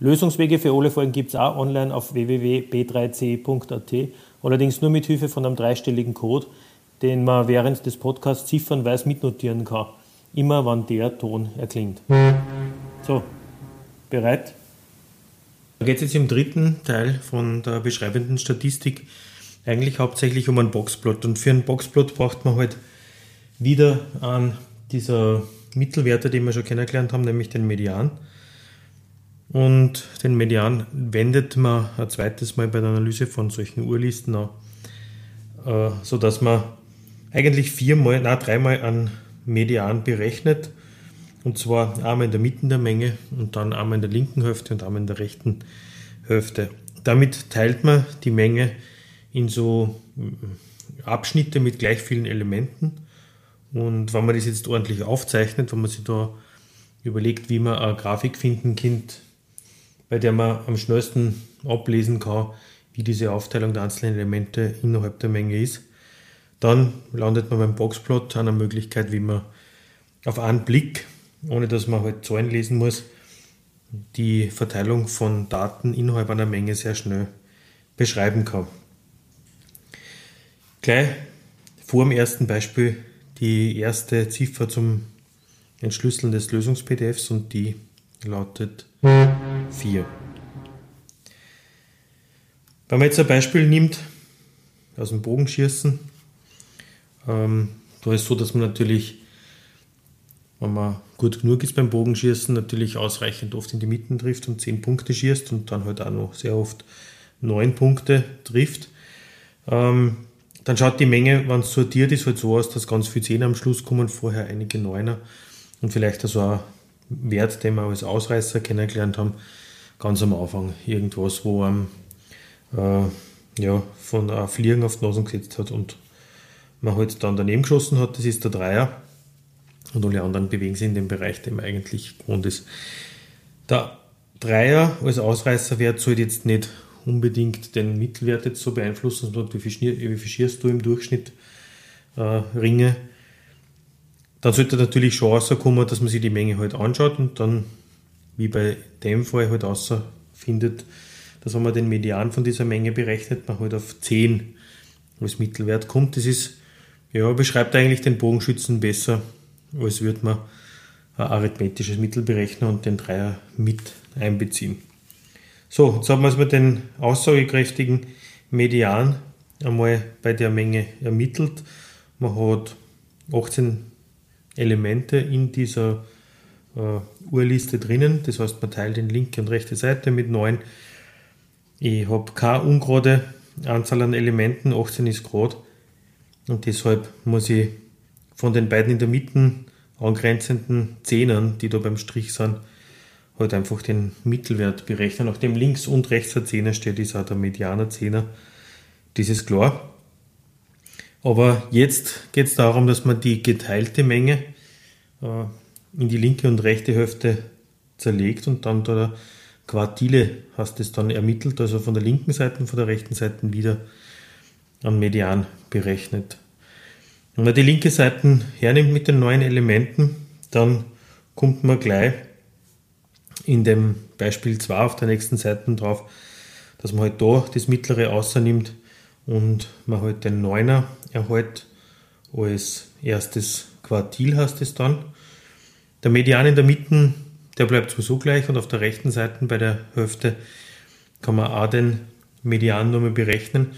Lösungswege für alle Folgen gibt es auch online auf www.b3c.at, allerdings nur mit Hilfe von einem dreistelligen Code, den man während des Podcasts ziffernweise mitnotieren kann. Immer wann der Ton erklingt. So, bereit? Da geht es jetzt im dritten Teil von der beschreibenden Statistik eigentlich hauptsächlich um einen Boxplot. Und für einen Boxplot braucht man halt wieder an dieser Mittelwerte, die wir schon kennengelernt haben, nämlich den Median. Und den Median wendet man ein zweites Mal bei der Analyse von solchen Urlisten an, äh, sodass man eigentlich viermal, na dreimal an Median berechnet. Und zwar einmal in der Mitte der Menge und dann einmal in der linken Hälfte und einmal in der rechten Hälfte. Damit teilt man die Menge in so äh, Abschnitte mit gleich vielen Elementen. Und wenn man das jetzt ordentlich aufzeichnet, wenn man sich da überlegt, wie man eine Grafik finden kann, bei der man am schnellsten ablesen kann, wie diese Aufteilung der einzelnen Elemente innerhalb der Menge ist. Dann landet man beim Boxplot an einer Möglichkeit, wie man auf einen Blick, ohne dass man halt Zahlen lesen muss, die Verteilung von Daten innerhalb einer Menge sehr schnell beschreiben kann. Gleich vor dem ersten Beispiel die erste Ziffer zum Entschlüsseln des Lösungs-PDFs und die lautet 4. Wenn man jetzt ein Beispiel nimmt aus dem Bogenschießen, ähm, da ist es so, dass man natürlich, wenn man gut genug ist beim Bogenschießen, natürlich ausreichend oft in die Mitten trifft und 10 Punkte schießt und dann halt auch noch sehr oft 9 Punkte trifft. Ähm, dann schaut die Menge, wenn es sortiert ist, halt so aus, dass ganz viele Zehner am Schluss kommen, vorher einige Neuner und vielleicht also auch Wert, den wir als Ausreißer kennengelernt haben, ganz am Anfang. Irgendwas, wo einem äh, ja, von einem Fliegen auf die Nase gesetzt hat und man halt dann daneben geschossen hat, das ist der Dreier. Und alle anderen bewegen sich in dem Bereich, der eigentlich gewohnt ist. Der Dreier als Ausreißerwert soll jetzt nicht unbedingt den Mittelwert jetzt so beeinflussen, sondern wie viel, schierst du im Durchschnitt äh, Ringe dann sollte natürlich schon rauskommen, dass man sich die Menge halt anschaut und dann, wie bei dem Fall, halt findet, dass wenn man den Median von dieser Menge berechnet, man halt auf 10 als Mittelwert kommt. Das ist, ja, beschreibt eigentlich den Bogenschützen besser, als würde man ein arithmetisches Mittel berechnen und den Dreier mit einbeziehen. So, jetzt haben wir uns den aussagekräftigen Median einmal bei der Menge ermittelt. Man hat 18 Elemente in dieser äh, Urliste drinnen. Das heißt, man teilt in linke und rechte Seite mit 9. Ich habe keine ungerade Anzahl an Elementen, 18 ist gerade. Und deshalb muss ich von den beiden in der Mitte angrenzenden Zehnern, die da beim Strich sind, halt einfach den Mittelwert berechnen. Nachdem links und rechts der Zehner steht, ist auch der Medianer Zehner. Das ist klar. Aber jetzt geht es darum, dass man die geteilte Menge äh, in die linke und rechte Hälfte zerlegt und dann da Quartile hast es dann ermittelt, also von der linken Seite und von der rechten Seite wieder an Median berechnet. Wenn man die linke Seite hernimmt mit den neuen Elementen, dann kommt man gleich in dem Beispiel 2 auf der nächsten Seite drauf, dass man halt da das mittlere außernimmt und man halt den Neuner erhält als erstes Quartil heißt es dann. Der Median in der Mitte, der bleibt sowieso gleich und auf der rechten Seite bei der Hälfte kann man auch den Median nochmal berechnen.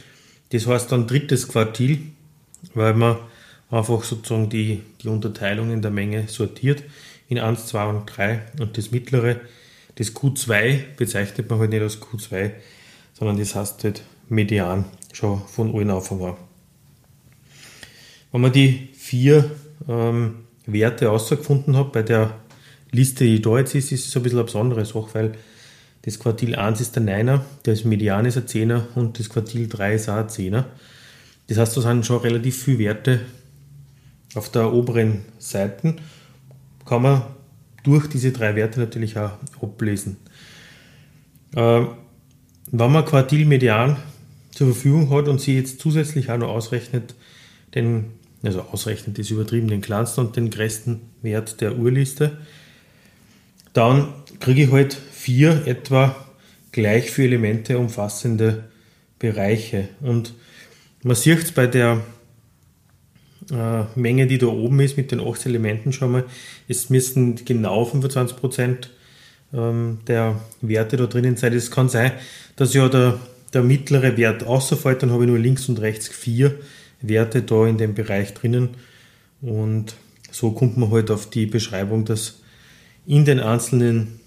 Das heißt dann drittes Quartil, weil man einfach sozusagen die, die Unterteilung in der Menge sortiert in 1, 2 und 3 und das mittlere, das Q2 bezeichnet man halt nicht als Q2, sondern das heißt halt Median schon von allen Anfang an. Wenn man die vier ähm, Werte herausgefunden hat, bei der Liste, die da jetzt ist, ist es ein bisschen eine besondere Sache, weil Das Quartil 1 ist der 9er, das Median ist ein 10er und das Quartil 3 ist auch ein 10er. Das heißt, da sind schon relativ viele Werte auf der oberen Seite. Kann man durch diese drei Werte natürlich auch ablesen. Äh, wenn man Quartil Median zur Verfügung hat und sie jetzt zusätzlich auch noch ausrechnet, den, also ausrechnet ist übertrieben, den kleinsten und den größten Wert der Urliste, dann kriege ich halt vier etwa gleich viele Elemente umfassende Bereiche. Und man sieht es bei der äh, Menge, die da oben ist, mit den 8 Elementen schon mal, es müssten genau 25% ähm, der Werte da drinnen sein. Es kann sein, dass ja der, der mittlere Wert außerfällt, dann habe ich nur links und rechts vier Werte da in dem Bereich drinnen. Und so kommt man halt auf die Beschreibung, dass in den einzelnen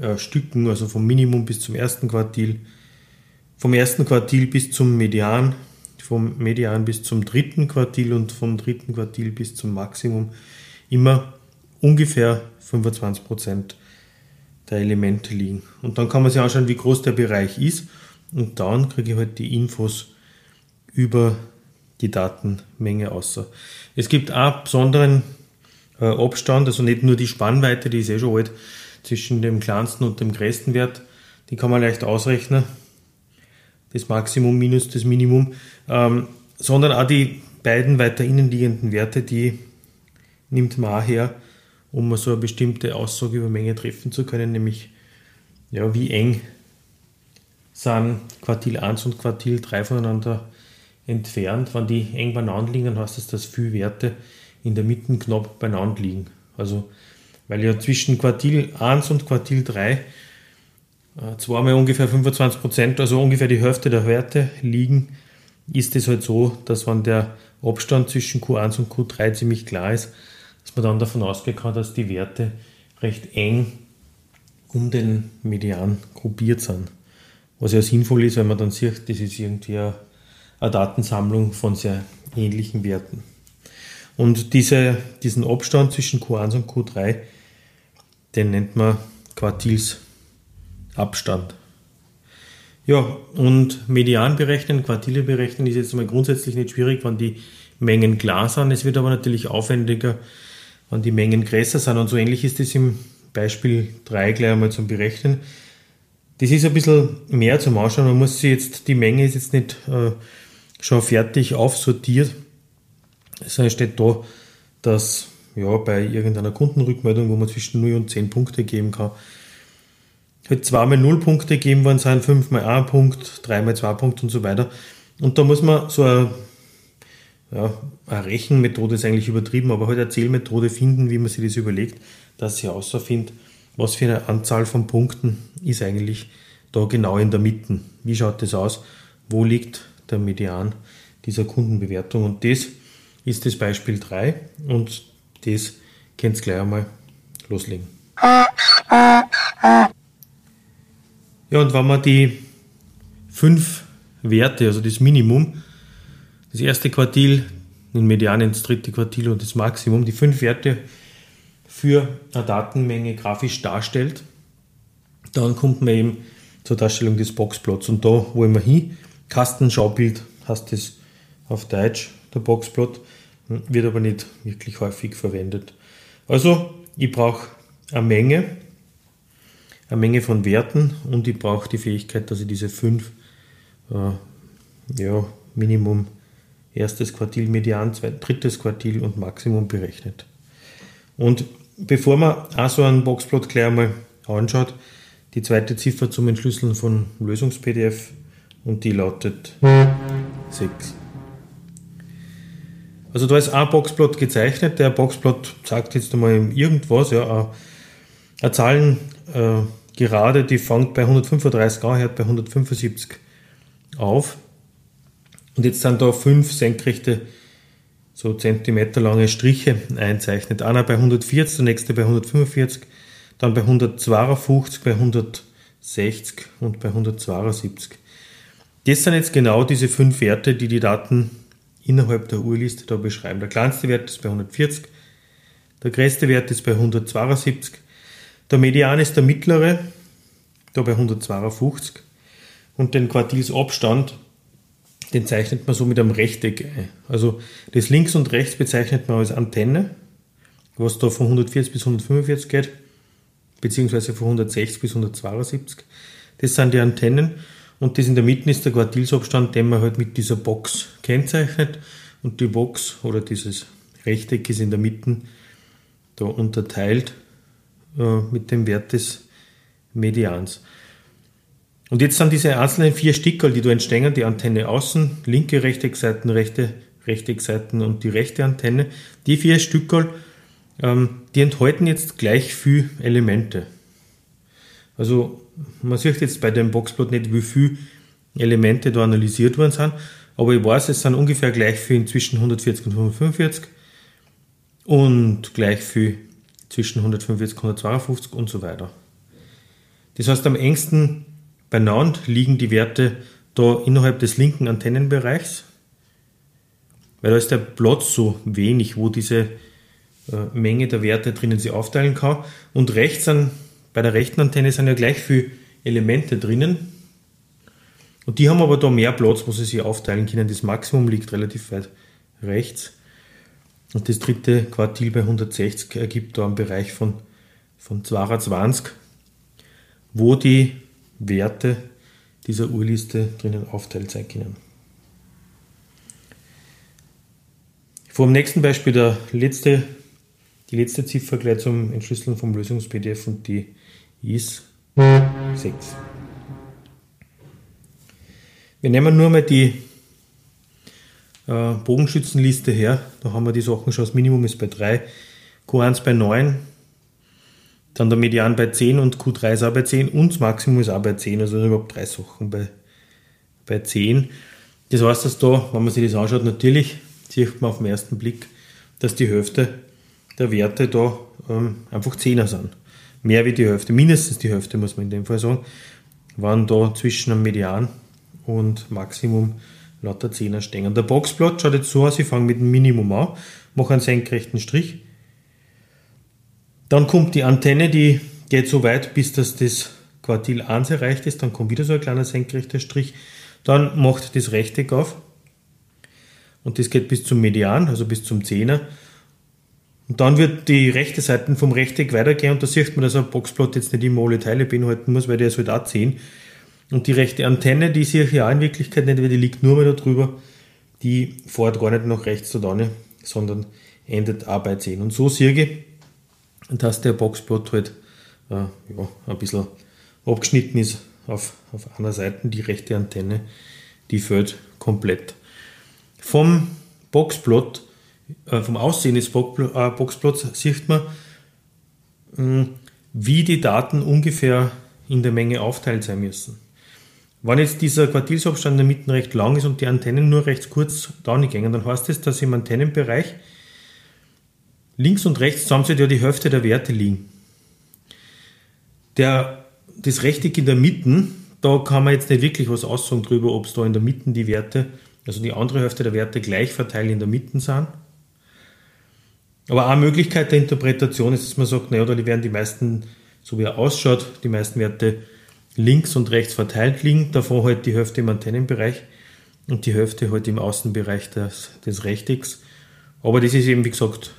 äh, Stücken, also vom Minimum bis zum ersten Quartil, vom ersten Quartil bis zum Median, vom Median bis zum dritten Quartil und vom dritten Quartil bis zum Maximum immer ungefähr 25 Prozent der Elemente liegen. Und dann kann man sich anschauen, wie groß der Bereich ist und dann kriege ich halt die Infos über die Datenmenge außer. Es gibt auch besonderen äh, Abstand, also nicht nur die Spannweite, die ist eh schon alt, zwischen dem kleinsten und dem größten Wert, die kann man leicht ausrechnen, das Maximum minus das Minimum, ähm, sondern auch die beiden weiter innen liegenden Werte, die nimmt man auch her, um so eine bestimmte Aussage über Menge treffen zu können, nämlich ja, wie eng sind Quartil 1 und Quartil 3 voneinander entfernt. Wenn die eng beieinander liegen, dann heißt das, dass viele Werte in der Mitte knapp beieinander liegen. Also, weil ja zwischen Quartil 1 und Quartil 3 äh, zweimal ungefähr 25 Prozent, also ungefähr die Hälfte der Werte liegen, ist es halt so, dass wenn der Abstand zwischen Q1 und Q3 ziemlich klar ist, dass man dann davon ausgehen kann, dass die Werte recht eng um den Median gruppiert sind. Was ja sinnvoll ist, weil man dann sieht, das ist irgendwie eine, eine Datensammlung von sehr ähnlichen Werten. Und diese, diesen Abstand zwischen Q1 und Q3, den nennt man Quartilsabstand. Ja, und Median berechnen, Quartile berechnen ist jetzt mal grundsätzlich nicht schwierig, wenn die Mengen klar sind. Es wird aber natürlich aufwendiger, wenn die Mengen größer sind. Und so ähnlich ist es im Beispiel 3 gleich einmal zum Berechnen. Das ist ein bisschen mehr zum Ausschauen. Man muss sich jetzt, die Menge ist jetzt nicht äh, schon fertig aufsortiert, sondern steht da, dass ja, bei irgendeiner Kundenrückmeldung, wo man zwischen 0 und 10 Punkte geben kann, halt zweimal 0 Punkte geben worden sein, fünfmal 1 Punkt, dreimal 2 Punkte und so weiter. Und da muss man so eine ja, eine Rechenmethode ist eigentlich übertrieben, aber halt eine Zählmethode finden, wie man sich das überlegt, dass sie außerfindet, was für eine Anzahl von Punkten ist eigentlich da genau in der Mitte. Wie schaut das aus? Wo liegt der Median dieser Kundenbewertung? Und das ist das Beispiel 3 und das könnt ihr gleich einmal loslegen. Ja, und wenn man die fünf Werte, also das Minimum, das erste Quartil, den Median ins dritte Quartil und das Maximum, die fünf Werte für eine Datenmenge grafisch darstellt, dann kommt man eben zur Darstellung des Boxplots. Und da wollen wir hin. Kastenschaubild heißt das auf Deutsch, der Boxplot, wird aber nicht wirklich häufig verwendet. Also, ich brauche eine Menge, eine Menge von Werten und ich brauche die Fähigkeit, dass ich diese fünf äh, ja, Minimum erstes Quartil Median, zweit, drittes Quartil und Maximum berechnet. Und bevor man auch so einen Boxplot gleich einmal anschaut, die zweite Ziffer zum Entschlüsseln von Lösungs-PDF und die lautet 6. Also da ist ein Boxplot gezeichnet. Der Boxplot sagt jetzt einmal irgendwas, ja, eine Zahlen äh, gerade, die fängt bei 135 an, hört bei 175 auf. Und jetzt sind da fünf senkrechte, so zentimeterlange Striche einzeichnet. Einer bei 140, der nächste bei 145, dann bei 152, bei 160 und bei 172. Das sind jetzt genau diese fünf Werte, die die Daten innerhalb der Urliste da beschreiben. Der kleinste Wert ist bei 140, der größte Wert ist bei 172, der Median ist der mittlere, da bei 152. Und den Quartilsabstand, den zeichnet man so mit einem Rechteck ein. Also das links und rechts bezeichnet man als Antenne, was da von 140 bis 145 geht, beziehungsweise von 160 bis 172. Das sind die Antennen und das in der Mitte ist der Quartilsabstand, den man halt mit dieser Box kennzeichnet. Und die Box oder dieses Rechteck ist in der Mitte da unterteilt äh, mit dem Wert des Medians. Und jetzt sind diese einzelnen vier Stickerl, die da entstehen, die Antenne außen, linke Rechteckseiten, rechte Rechteckseiten und die rechte Antenne. Die vier Stückerl, ähm, die enthalten jetzt gleich viel Elemente. Also man sieht jetzt bei dem Boxplot nicht, wie viele Elemente da analysiert worden sind, aber ich weiß, es sind ungefähr gleich viel zwischen 140 und 145 und gleich viel zwischen 145 und 152 und so weiter. Das heißt, am engsten beieinander liegen die Werte da innerhalb des linken Antennenbereichs, weil da ist der Platz so wenig, wo diese äh, Menge der Werte drinnen sie aufteilen kann. Und rechts sind, bei der rechten Antenne sind ja gleich viele Elemente drinnen. Und die haben aber da mehr Platz, wo sie sich aufteilen können. Das Maximum liegt relativ weit rechts. Und das dritte Quartil bei 160 ergibt da einen Bereich von, von 22, wo die Werte dieser Urliste drinnen aufteilt sein können. Vor dem nächsten Beispiel der letzte, die letzte Ziffer gleich zum Entschlüsseln vom Lösungs-PDF und die ist 6. Wir nehmen nur mal die äh, Bogenschützenliste her. Da haben wir die Sachen schon, das Minimum ist bei 3, Q1 bei 9, dann der Median bei 10 und Q3 ist auch bei 10 und das Maximum ist auch bei 10, also überhaupt drei Sachen bei, bei 10. Das heißt, dass da, wenn man sich das anschaut, natürlich sieht man auf den ersten Blick, dass die Hälfte der Werte da ähm, einfach 10er sind. Mehr wie die Hälfte, mindestens die Hälfte muss man in dem Fall sagen, waren da zwischen einem Median und Maximum lauter Zehner stehen. Der Boxplot schaut jetzt so aus, ich fange mit dem Minimum an, mache einen senkrechten Strich. Dann kommt die Antenne, die geht so weit, bis das, das Quartil 1 erreicht ist. Dann kommt wieder so ein kleiner senkrechter Strich. Dann macht das Rechteck auf. Und das geht bis zum Median, also bis zum Zehner. Und dann wird die rechte Seite vom Rechteck weitergehen und da sieht man, dass ein Boxplot jetzt nicht immer alle Teile beinhalten muss, weil der ist halt auch 10. Und die rechte Antenne, die sehe ich ja in Wirklichkeit nicht, weil die liegt nur mal da drüber. Die fährt gar nicht nach rechts da sondern endet auch bei 10. Und so sehe ich, dass der Boxplot halt äh, ja, ein bisschen abgeschnitten ist auf, auf einer Seite. Die rechte Antenne, die fällt komplett. Vom Boxplot, äh, vom Aussehen des äh, Boxplots sieht man, hm, wie die Daten ungefähr in der Menge aufteilt sein müssen. Wenn jetzt dieser Quartilsabstand in der Mitte recht lang ist und die Antennen nur recht kurz nicht gehen, dann heißt das, dass im Antennenbereich links und rechts zusammen ja die Hälfte der Werte liegen. Der, das Rechteck in der Mitte, da kann man jetzt nicht wirklich was aussagen drüber, ob es da in der Mitte die Werte, also die andere Hälfte der Werte gleich verteilt in der Mitte sind. Aber eine Möglichkeit der Interpretation ist, dass man sagt, naja, da werden die meisten, so wie er ausschaut, die meisten Werte links und rechts verteilt liegen, davon halt die Hälfte im Antennenbereich und die Hälfte halt im Außenbereich des, des Rechtecks. Aber das ist eben, wie gesagt,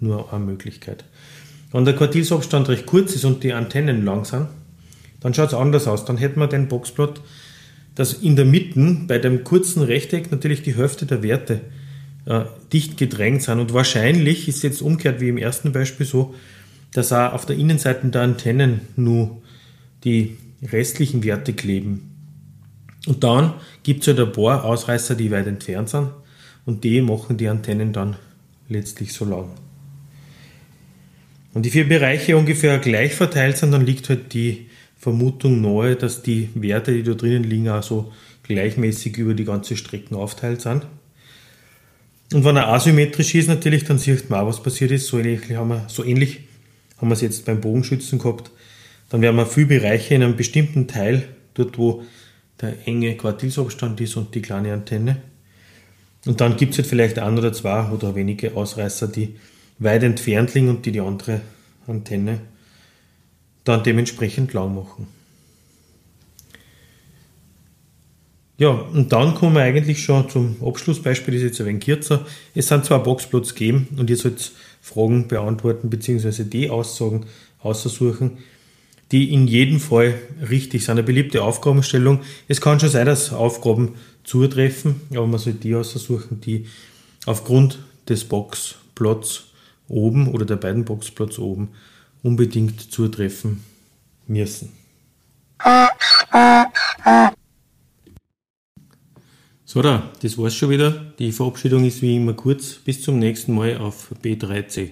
nur eine Möglichkeit. Wenn der Quartilsabstand recht kurz ist und die Antennen lang sind, dann schaut es anders aus. Dann hätten wir den Boxplot, dass in der Mitte bei dem kurzen Rechteck natürlich die Hälfte der Werte äh, dicht gedrängt sind. Und wahrscheinlich ist jetzt umgekehrt wie im ersten Beispiel so, dass auch auf der Innenseite der Antennen nur die restlichen Werte kleben. Und dann gibt es halt ein paar Ausreißer, die weit entfernt sind und die machen die Antennen dann letztlich so lang. Und die vier Bereiche ungefähr gleich verteilt sind, dann liegt halt die Vermutung nahe, dass die Werte, die da drinnen liegen, auch so gleichmäßig über die ganze Strecke aufteilt sind. Und wenn er asymmetrisch ist, natürlich, dann sieht man auch, was passiert ist. So ähnlich haben wir, so ähnlich haben wir es jetzt beim Bogenschützen gehabt dann werden wir viele Bereiche in einem bestimmten Teil, dort wo der enge Quartilsabstand ist und die kleine Antenne. Und dann gibt es halt vielleicht ein oder zwei oder wenige Ausreißer, die weit entfernt liegen und die die andere Antenne dann dementsprechend lang machen. Ja, und dann kommen wir eigentlich schon zum Abschlussbeispiel, das ist jetzt ein wenig kürzer. Es sind zwei Boxplots gegeben und ihr sollt Fragen beantworten bzw. die Aussagen aussuchen, die in jedem Fall richtig sind. Eine beliebte Aufgabenstellung. Es kann schon sein, dass Aufgaben zutreffen, aber man sollte die aussuchen, die aufgrund des Boxplots oben oder der beiden Boxplots oben unbedingt zutreffen müssen. So, da, das war's schon wieder. Die Verabschiedung ist wie immer kurz. Bis zum nächsten Mal auf B3C.